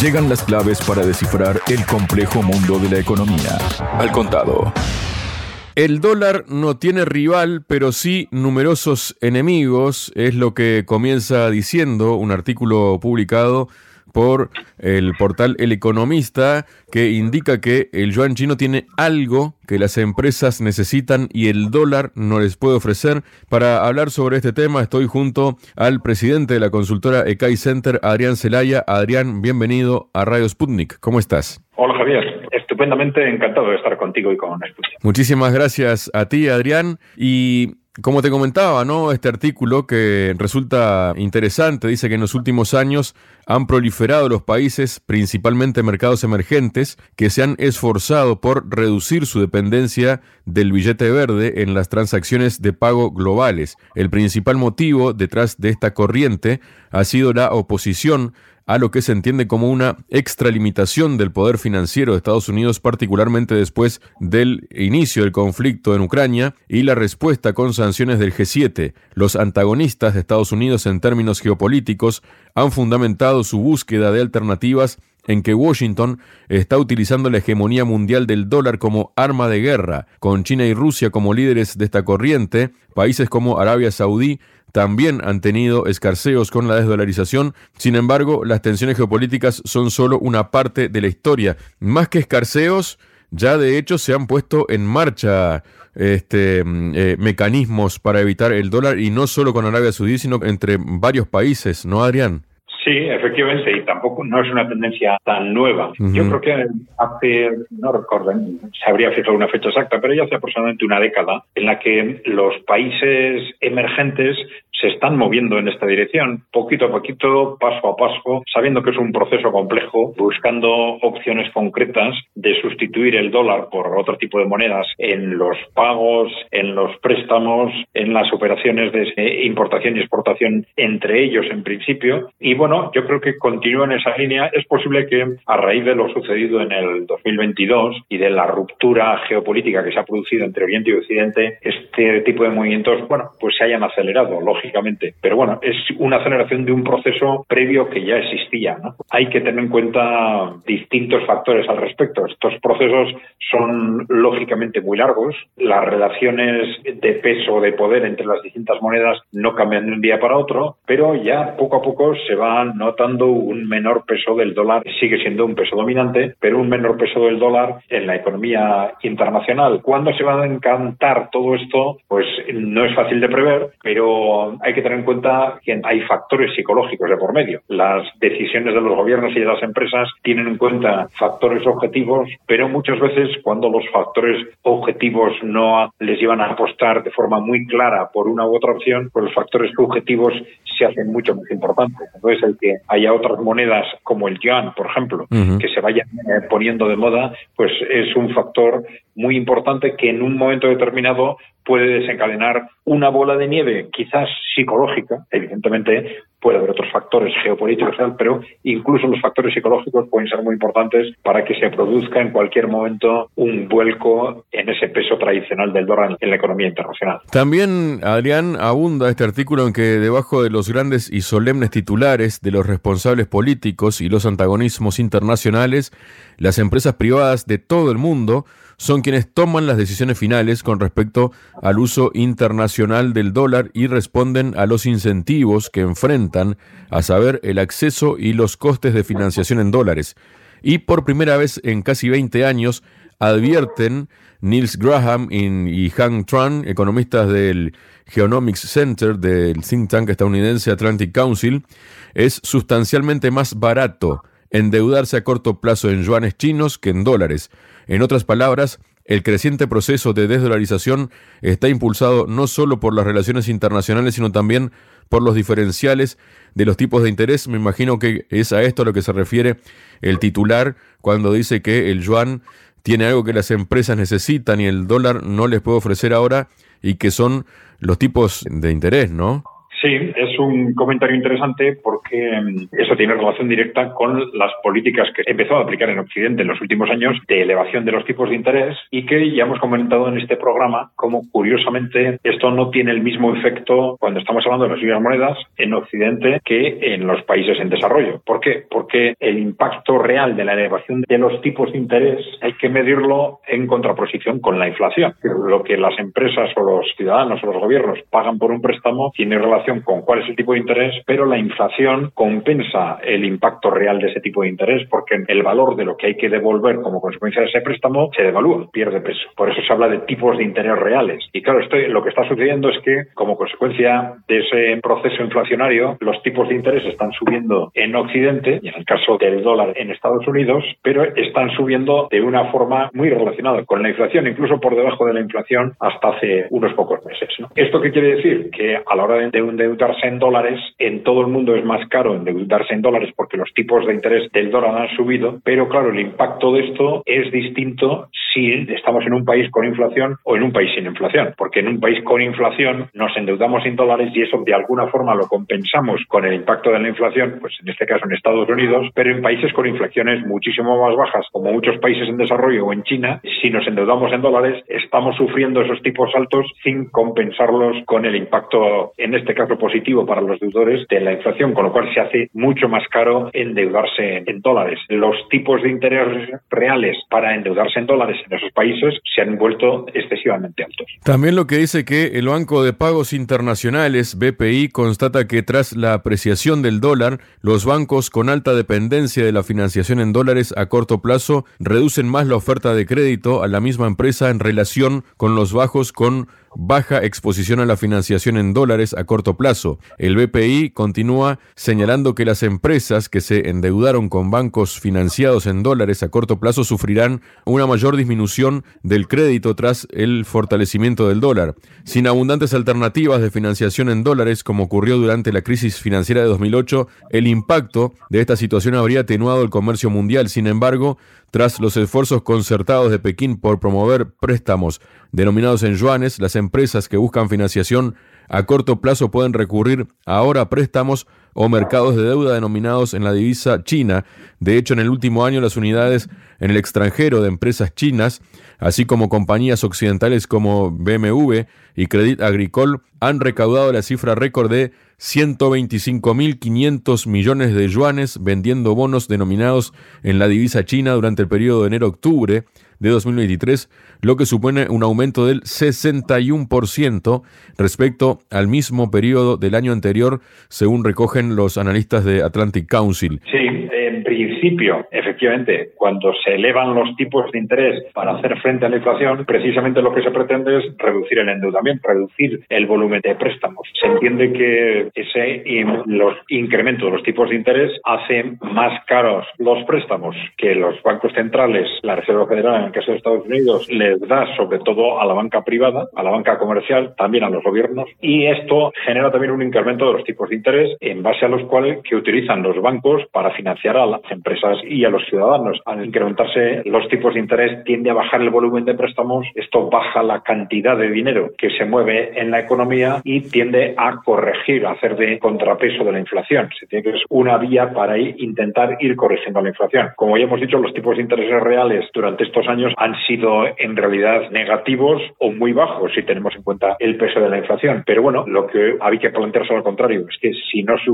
Llegan las claves para descifrar el complejo mundo de la economía. Al contado. El dólar no tiene rival, pero sí numerosos enemigos, es lo que comienza diciendo un artículo publicado por el portal El Economista, que indica que el yuan chino tiene algo que las empresas necesitan y el dólar no les puede ofrecer. Para hablar sobre este tema estoy junto al presidente de la consultora Ecai Center, Adrián Celaya. Adrián, bienvenido a Radio Sputnik. ¿Cómo estás? Hola Javier, estupendamente encantado de estar contigo y con Sputnik. Muchísimas gracias a ti, Adrián. Y como te comentaba, ¿no? Este artículo que resulta interesante dice que en los últimos años han proliferado los países, principalmente mercados emergentes, que se han esforzado por reducir su dependencia del billete verde en las transacciones de pago globales. El principal motivo detrás de esta corriente ha sido la oposición a lo que se entiende como una extralimitación del poder financiero de Estados Unidos, particularmente después del inicio del conflicto en Ucrania y la respuesta con sanciones del G7. Los antagonistas de Estados Unidos en términos geopolíticos han fundamentado su búsqueda de alternativas en que Washington está utilizando la hegemonía mundial del dólar como arma de guerra, con China y Rusia como líderes de esta corriente, países como Arabia Saudí también han tenido escarceos con la desdolarización. Sin embargo, las tensiones geopolíticas son solo una parte de la historia. Más que escarceos, ya de hecho se han puesto en marcha este, mm, eh, mecanismos para evitar el dólar y no solo con Arabia Saudí, sino entre varios países, ¿no, Adrián? Sí, efectivamente, y tampoco no es una tendencia tan nueva. Yo creo que hace, no recuerdo, se habría fijado una fecha exacta, pero ya hace aproximadamente una década en la que los países emergentes se están moviendo en esta dirección, poquito a poquito, paso a paso, sabiendo que es un proceso complejo, buscando opciones concretas de sustituir el dólar por otro tipo de monedas en los pagos, en los préstamos, en las operaciones de importación y exportación entre ellos en principio. Y bueno, yo creo que continúa en esa línea. Es posible que a raíz de lo sucedido en el 2022 y de la ruptura geopolítica que se ha producido entre Oriente y Occidente, este tipo de movimientos, bueno, pues se hayan acelerado, lógicamente pero bueno, es una aceleración de un proceso previo que ya existía. Hay que tener en cuenta distintos factores al respecto. Estos procesos son lógicamente muy largos. Las relaciones de peso, de poder entre las distintas monedas no cambian de un día para otro, pero ya poco a poco se notando un menor peso del dólar. Sigue siendo un peso dominante, pero un menor peso del dólar en la economía internacional. ¿Cuándo se va a encantar todo esto? Pues no es fácil de prever, pero hay que tener en cuenta que hay factores psicológicos de por medio. Las decisiones de los gobiernos y de las empresas tienen en cuenta factores objetivos, pero muchas veces cuando los factores objetivos no les llevan a apostar de forma muy clara por una u otra opción, pues los factores objetivos se hacen mucho más importantes. Entonces, el que haya otras monedas como el yuan, por ejemplo, que se vayan eh, poniendo de moda, pues es un factor muy importante que en un momento determinado puede desencadenar una bola de nieve, quizás psicológica, evidentemente puede haber otros factores geopolíticos, pero incluso los factores psicológicos pueden ser muy importantes para que se produzca en cualquier momento un vuelco en ese peso tradicional del dólar en la economía internacional. También, Adrián, abunda este artículo en que debajo de los grandes y solemnes titulares de los responsables políticos y los antagonismos internacionales, las empresas privadas de todo el mundo son quienes toman las decisiones finales con respecto al uso internacional del dólar y responden a los incentivos que enfrentan, a saber, el acceso y los costes de financiación en dólares. Y por primera vez en casi 20 años advierten Niels Graham y Hank Tran, economistas del Geonomics Center del think tank estadounidense Atlantic Council, es sustancialmente más barato endeudarse a corto plazo en yuanes chinos que en dólares. En otras palabras, el creciente proceso de desdolarización está impulsado no solo por las relaciones internacionales, sino también por los diferenciales de los tipos de interés. Me imagino que es a esto a lo que se refiere el titular cuando dice que el yuan tiene algo que las empresas necesitan y el dólar no les puede ofrecer ahora y que son los tipos de interés, ¿no? Sí, es un comentario interesante porque mm, eso tiene relación directa con las políticas que empezó a aplicar en Occidente en los últimos años de elevación de los tipos de interés y que ya hemos comentado en este programa como curiosamente esto no tiene el mismo efecto cuando estamos hablando de las libres monedas en Occidente que en los países en desarrollo. ¿Por qué? Porque el impacto real de la elevación de los tipos de interés hay que medirlo en contraposición con la inflación. Lo que las empresas o los ciudadanos o los gobiernos pagan por un préstamo tiene relación con cuál es el tipo de interés, pero la inflación compensa el impacto real de ese tipo de interés porque el valor de lo que hay que devolver como consecuencia de ese préstamo se devalúa, pierde peso. Por eso se habla de tipos de interés reales. Y claro, esto, lo que está sucediendo es que como consecuencia de ese proceso inflacionario, los tipos de interés están subiendo en Occidente y en el caso del dólar en Estados Unidos, pero están subiendo de una forma muy relacionada con la inflación, incluso por debajo de la inflación hasta hace unos pocos meses. ¿Esto qué quiere decir? Que a la hora de endeudarse en dólares, en todo el mundo es más caro endeudarse en dólares porque los tipos de interés del dólar han subido, pero claro, el impacto de esto es distinto si estamos en un país con inflación o en un país sin inflación, porque en un país con inflación nos endeudamos en dólares y eso de alguna forma lo compensamos con el impacto de la inflación, pues en este caso en Estados Unidos, pero en países con inflaciones muchísimo más bajas, como muchos países en desarrollo o en China, si nos endeudamos en dólares, estamos sufriendo esos tipos altos sin compensarlos con el impacto, en este caso positivo para los deudores, de la inflación, con lo cual se hace mucho más caro endeudarse en dólares. Los tipos de interés reales para endeudarse en dólares en esos países se han vuelto excesivamente altos. También lo que dice que el Banco de Pagos Internacionales, BPI, constata que tras la apreciación del dólar, los bancos con alta dependencia de la financiación en dólares a corto plazo reducen más la oferta de crédito a la misma empresa en relación con los bajos con baja exposición a la financiación en dólares a corto plazo. El BPI continúa señalando que las empresas que se endeudaron con bancos financiados en dólares a corto plazo sufrirán una mayor disminución del crédito tras el fortalecimiento del dólar. Sin abundantes alternativas de financiación en dólares, como ocurrió durante la crisis financiera de 2008, el impacto de esta situación habría atenuado el comercio mundial. Sin embargo, tras los esfuerzos concertados de Pekín por promover préstamos denominados en yuanes, las empresas que buscan financiación a corto plazo pueden recurrir ahora a préstamos o mercados de deuda denominados en la divisa china. De hecho, en el último año las unidades en el extranjero de empresas chinas, así como compañías occidentales como BMW y Credit Agricole, han recaudado la cifra récord de 125.500 millones de yuanes vendiendo bonos denominados en la divisa china durante el periodo de enero-octubre de 2023, lo que supone un aumento del 61% respecto al mismo periodo del año anterior, según recogen los analistas de Atlantic Council. Sí, en principio, efectivamente, cuando se elevan los tipos de interés para hacer frente a la inflación, precisamente lo que se pretende es reducir el endeudamiento, reducir el volumen de préstamos. Se entiende que ese los incrementos de los tipos de interés hacen más caros los préstamos que los bancos centrales, la Reserva Federal en el caso de Estados Unidos, les da sobre todo a la banca privada, a la banca comercial, también a los gobiernos, y esto genera también un incremento de los tipos de interés en base a los cuales que utilizan los bancos para financiar a las empresas y a los ciudadanos. Al incrementarse los tipos de interés tiende a bajar el volumen de préstamos, esto baja la cantidad de dinero que se mueve en la economía y tiende a corregir, a hacer de contrapeso de la inflación. Se tiene que es una vía para intentar ir corrigiendo la inflación. Como ya hemos dicho, los tipos de intereses reales durante estos años han sido en realidad negativos o muy bajos si tenemos en cuenta el peso de la inflación. Pero bueno, lo que había que plantearse al contrario es que si no se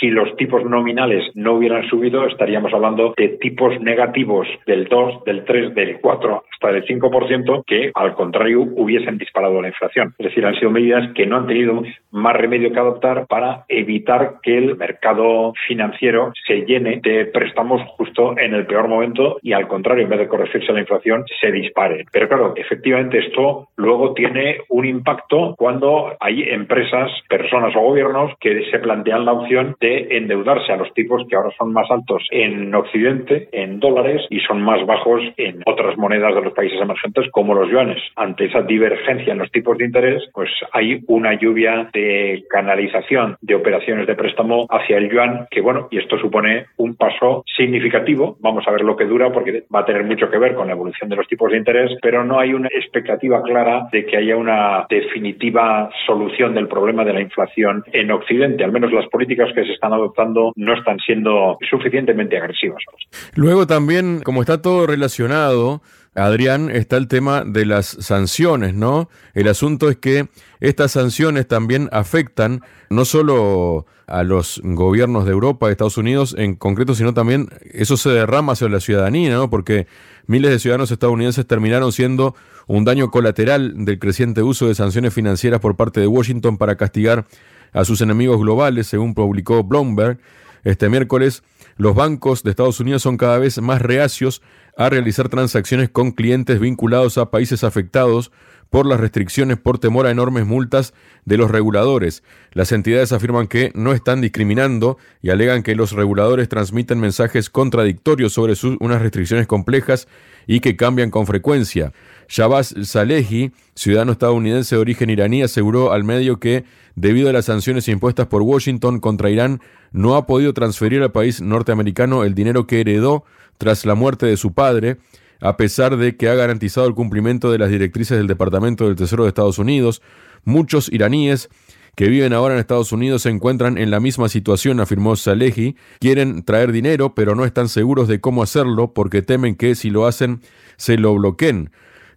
si los tipos nominales no hubieran subido, estaríamos hablando de tipos negativos del 2, del 3, del 4 hasta del 5% que al contrario hubiesen disparado la inflación. Es decir, han sido medidas que no han tenido más remedio que adoptar para evitar que el mercado financiero se llene de préstamos justo en el peor momento y al contrario, en vez de corregirse la inflación, se dispare. Pero claro, efectivamente esto luego tiene un impacto cuando hay empresas, personas o gobiernos que se plantean la opción de endeudarse a los tipos que ahora son más más en Occidente, en dólares, y son más bajos en otras monedas de los países emergentes como los yuanes. Ante esa divergencia en los tipos de interés, pues hay una lluvia de canalización de operaciones de préstamo hacia el yuan, que bueno, y esto supone un paso significativo. Vamos a ver lo que dura porque va a tener mucho que ver con la evolución de los tipos de interés, pero no hay una expectativa clara de que haya una definitiva solución del problema de la inflación en Occidente. Al menos las políticas que se están adoptando no están siendo Luego también, como está todo relacionado, Adrián, está el tema de las sanciones, ¿no? El asunto es que estas sanciones también afectan no solo a los gobiernos de Europa, de Estados Unidos en concreto, sino también eso se derrama hacia la ciudadanía, ¿no? Porque miles de ciudadanos estadounidenses terminaron siendo un daño colateral del creciente uso de sanciones financieras por parte de Washington para castigar a sus enemigos globales, según publicó Bloomberg este miércoles. Los bancos de Estados Unidos son cada vez más reacios a realizar transacciones con clientes vinculados a países afectados por las restricciones por temor a enormes multas de los reguladores. Las entidades afirman que no están discriminando y alegan que los reguladores transmiten mensajes contradictorios sobre unas restricciones complejas y que cambian con frecuencia. Shabazz Salehi, ciudadano estadounidense de origen iraní, aseguró al medio que, debido a las sanciones impuestas por Washington contra Irán, no ha podido transferir al país norteamericano el dinero que heredó tras la muerte de su padre, a pesar de que ha garantizado el cumplimiento de las directrices del Departamento del Tesoro de Estados Unidos. Muchos iraníes que viven ahora en Estados Unidos se encuentran en la misma situación, afirmó Salehi. Quieren traer dinero, pero no están seguros de cómo hacerlo porque temen que si lo hacen se lo bloqueen.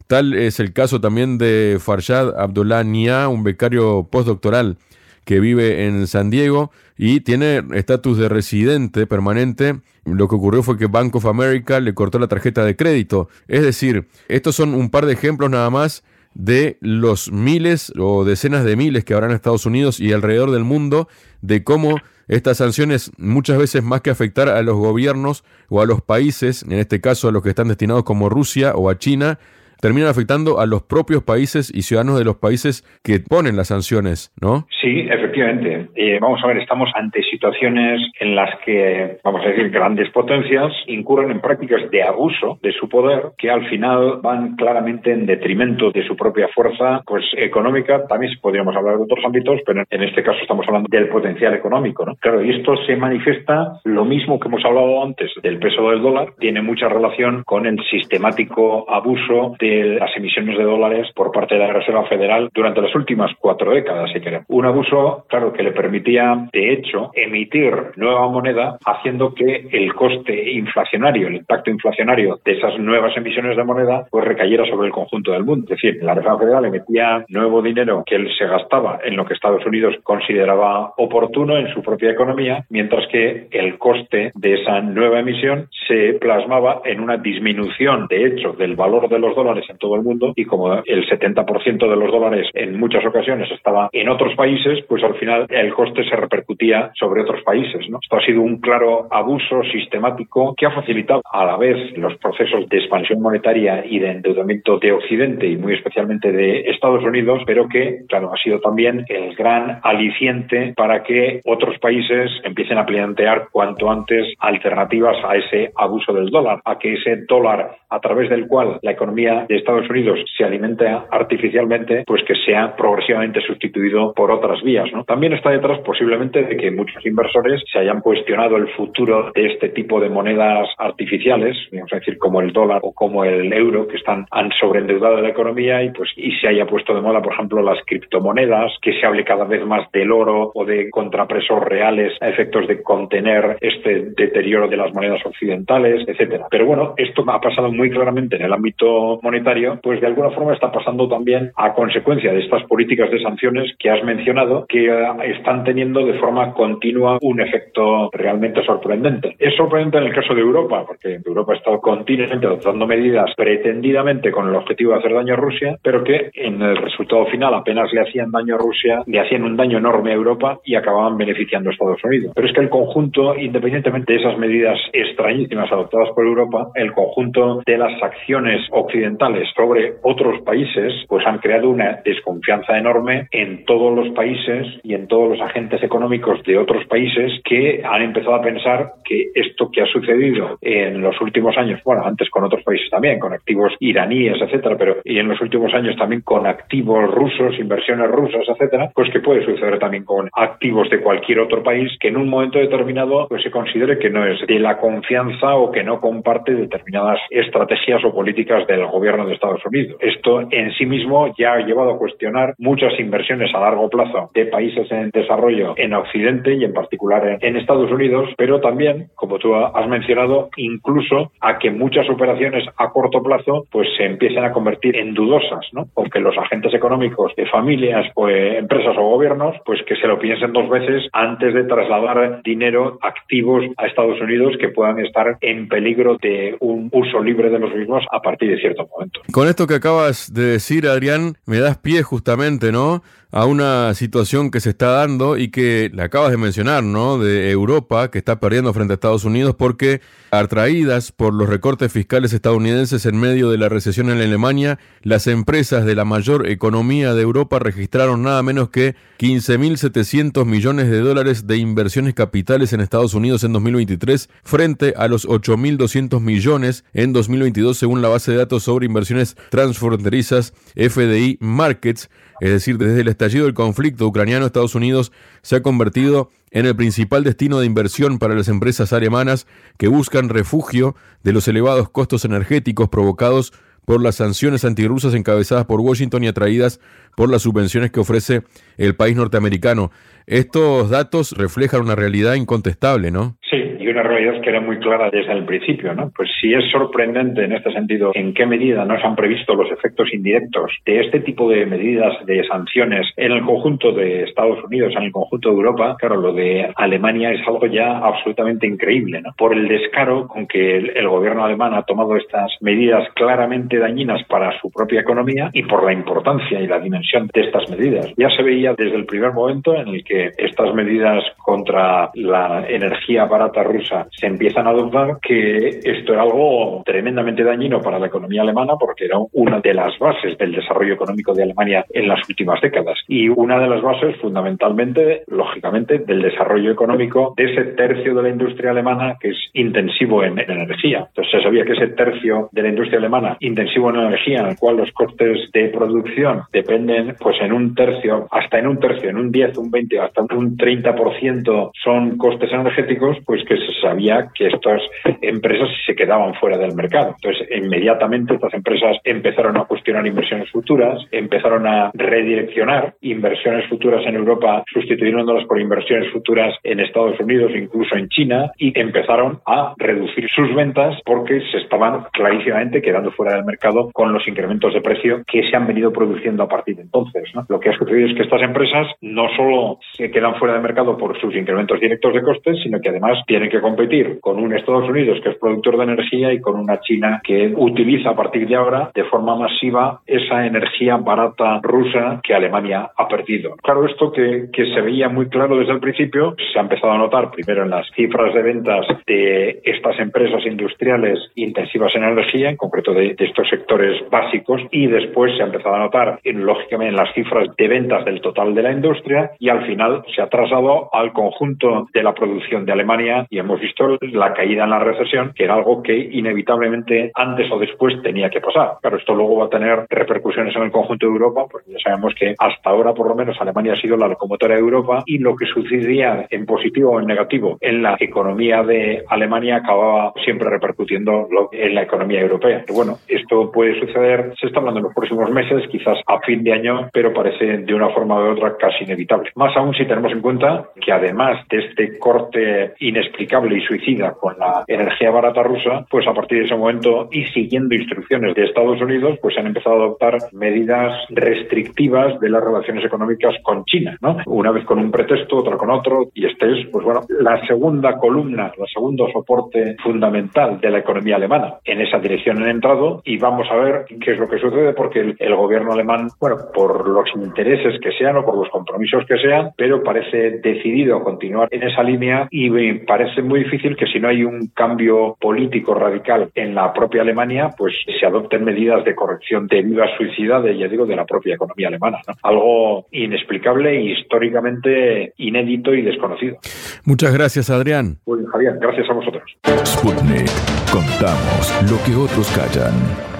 Tal es el caso también de Farshad Abdullah Nia, un becario postdoctoral que vive en San Diego y tiene estatus de residente permanente. Lo que ocurrió fue que Bank of America le cortó la tarjeta de crédito. Es decir, estos son un par de ejemplos nada más de los miles o decenas de miles que habrá en Estados Unidos y alrededor del mundo de cómo estas sanciones muchas veces más que afectar a los gobiernos o a los países, en este caso a los que están destinados como Rusia o a China, terminan afectando a los propios países y ciudadanos de los países que ponen las sanciones, ¿no? Sí, efectivamente. Eh, vamos a ver, estamos ante situaciones en las que, vamos a decir, grandes potencias incurren en prácticas de abuso de su poder que al final van claramente en detrimento de su propia fuerza pues económica. También podríamos hablar de otros ámbitos, pero en este caso estamos hablando del potencial económico, ¿no? Claro, y esto se manifiesta lo mismo que hemos hablado antes del peso del dólar, tiene mucha relación con el sistemático abuso de las emisiones de dólares por parte de la Reserva Federal durante las últimas cuatro décadas, si queremos. Un abuso, claro, que le permitía, de hecho, emitir nueva moneda, haciendo que el coste inflacionario, el impacto inflacionario de esas nuevas emisiones de moneda, pues recayera sobre el conjunto del mundo. Es decir, la Reserva Federal emitía nuevo dinero que él se gastaba en lo que Estados Unidos consideraba oportuno en su propia economía, mientras que el coste de esa nueva emisión se plasmaba en una disminución, de hecho, del valor de los dólares en todo el mundo y como el 70% de los dólares en muchas ocasiones estaba en otros países, pues al final el coste se repercutía sobre otros países. ¿no? Esto ha sido un claro abuso sistemático que ha facilitado a la vez los procesos de expansión monetaria y de endeudamiento de Occidente y muy especialmente de Estados Unidos, pero que, claro, ha sido también el gran aliciente para que otros países empiecen a plantear cuanto antes alternativas a ese abuso del dólar, a que ese dólar a través del cual la economía de Estados Unidos se alimenta artificialmente, pues que sea progresivamente sustituido por otras vías. ¿no? También está detrás posiblemente de que muchos inversores se hayan cuestionado el futuro de este tipo de monedas artificiales, a decir como el dólar o como el euro, que están han sobreendeudado la economía y pues y se haya puesto de moda, por ejemplo, las criptomonedas, que se hable cada vez más del oro o de contrapresos reales a efectos de contener este deterioro de las monedas occidentales, etcétera. Pero bueno, esto ha pasado muy claramente en el ámbito monetario, pues de alguna forma está pasando también a consecuencia de estas políticas de sanciones que has mencionado, que eh, están teniendo de forma continua un efecto realmente sorprendente. Es sorprendente en el caso de Europa, porque Europa ha estado continuamente adoptando medidas pretendidamente con el objetivo de hacer daño a Rusia, pero que en el resultado final apenas le hacían daño a Rusia, le hacían un daño enorme a Europa y acababan beneficiando a Estados Unidos. Pero es que el conjunto, independientemente de esas medidas extrañísimas adoptadas por Europa, el conjunto de las acciones occidentales sobre otros países, pues han creado una desconfianza enorme en todos los países y en todos los agentes económicos de otros países que han empezado a pensar que esto que ha sucedido en los últimos años, bueno, antes con otros países también, con activos iraníes, etcétera, pero y en los últimos años también con activos rusos, inversiones rusas, etcétera, pues que puede suceder también con activos de cualquier otro país que en un momento determinado pues se considere que no es de la confianza o que no comparte determinadas estrategias o políticas del gobierno de Estados Unidos. Esto en sí mismo ya ha llevado a cuestionar muchas inversiones a largo plazo de países en desarrollo en Occidente y en particular en, Estados Unidos, pero también, como tú has mencionado, incluso a que muchas operaciones a corto plazo pues se empiecen a convertir en dudosas, ¿no? Porque los agentes económicos de familias, pues, empresas o gobiernos, pues que se lo piensen dos veces antes de trasladar dinero activos a Estados Unidos que puedan estar en peligro de un uso libre de los mismos a partir de cierto Con esto que acabas de decir, Adrián, me das pie justamente, ¿no? a una situación que se está dando y que le acabas de mencionar, ¿no? De Europa, que está perdiendo frente a Estados Unidos porque, atraídas por los recortes fiscales estadounidenses en medio de la recesión en Alemania, las empresas de la mayor economía de Europa registraron nada menos que 15.700 millones de dólares de inversiones capitales en Estados Unidos en 2023 frente a los 8.200 millones en 2022 según la base de datos sobre inversiones transfronterizas FDI Markets es decir, desde el estallido del conflicto ucraniano, Estados Unidos se ha convertido en el principal destino de inversión para las empresas alemanas que buscan refugio de los elevados costos energéticos provocados por las sanciones antirrusas encabezadas por Washington y atraídas por las subvenciones que ofrece el país norteamericano. Estos datos reflejan una realidad incontestable, ¿no? Sí, una realidad que era muy clara desde el principio, ¿no? Pues sí es sorprendente en este sentido en qué medida no se han previsto los efectos indirectos de este tipo de medidas de sanciones en el conjunto de Estados Unidos, en el conjunto de Europa. Claro, lo de Alemania es algo ya absolutamente increíble, ¿no? Por el descaro con que el, el gobierno alemán ha tomado estas medidas claramente dañinas para su propia economía y por la importancia y la dimensión de estas medidas. Ya se veía desde el primer momento en el que estas medidas contra la energía barata rusa se empiezan a adoptar que esto era algo tremendamente dañino para la economía alemana porque era una de las bases del desarrollo económico de Alemania en las últimas décadas y una de las bases fundamentalmente, lógicamente, del desarrollo económico de ese tercio de la industria alemana que es intensivo en, energía. Entonces se sabía que ese tercio de la industria alemana intensivo en energía, en el cual los costes de producción dependen pues en un tercio, hasta en un tercio, en un 10, un 20, hasta un 30% son costes energéticos, pues que se sabía que estas empresas se quedaban fuera del mercado. Entonces, inmediatamente estas empresas empezaron a cuestionar inversiones futuras, empezaron a redireccionar inversiones futuras en Europa, sustituyéndolas por inversiones futuras en Estados Unidos, incluso en China, y empezaron a reducir sus ventas porque se estaban clarísimamente quedando fuera del mercado con los incrementos de precio que se han venido produciendo a partir de entonces. Lo que ha sucedido es que estas empresas no solo se quedan fuera del mercado por sus incrementos directos de costes, sino que además tienen que competir con un Estados Unidos que es productor de energía y con una China que utiliza a partir de ahora de forma masiva esa energía barata rusa que Alemania ha perdido. Claro, esto que, se veía muy claro desde el principio se ha empezado a notar primero en las cifras de ventas de estas empresas industriales intensivas en energía, en concreto de, estos sectores básicos, y después se ha empezado a notar, en, lógicamente, en las cifras de ventas del total de la industria y al final se ha trasladado al conjunto de la producción de Alemania y hemos visto la caída en la recesión, que era algo que inevitablemente antes o después tenía que pasar. Claro, esto luego va a tener repercusiones en el conjunto de Europa, porque ya sabemos que hasta ahora, por lo menos, Alemania ha sido la locomotora de Europa y lo que sucedía en positivo o en negativo en la economía de Alemania acababa siempre repercutiendo en la economía europea. Bueno, esto puede suceder, se está hablando en los próximos meses, quizás a fin de año, pero parece de una forma u otra casi inevitable. Más aún si tenemos en cuenta que además de este corte inexplicable y suicida con la energía barata rusa, pues a partir de ese momento y siguiendo instrucciones de Estados Unidos, pues han empezado a adoptar medidas restrictivas de las relaciones económicas con China, ¿no? Una vez con un pretexto, otra con otro, y este es, pues bueno, la segunda columna, el segundo soporte fundamental de la economía alemana. En esa dirección han entrado y vamos a ver qué es lo que sucede porque el, el gobierno alemán, bueno, por los intereses que sean o por los compromisos que sean, pero parece decidido a continuar en esa línea y parece parece muy difícil que si no hay un cambio político radical en la propia Alemania, pues se adopten medidas de corrección de vivas suicidas, ya digo, de la propia economía alemana. Algo inexplicable e históricamente inédito y desconocido. Muchas gracias, Adrián. Muy Javier, gracias a vosotros. Sputnik. Contamos lo que otros callan.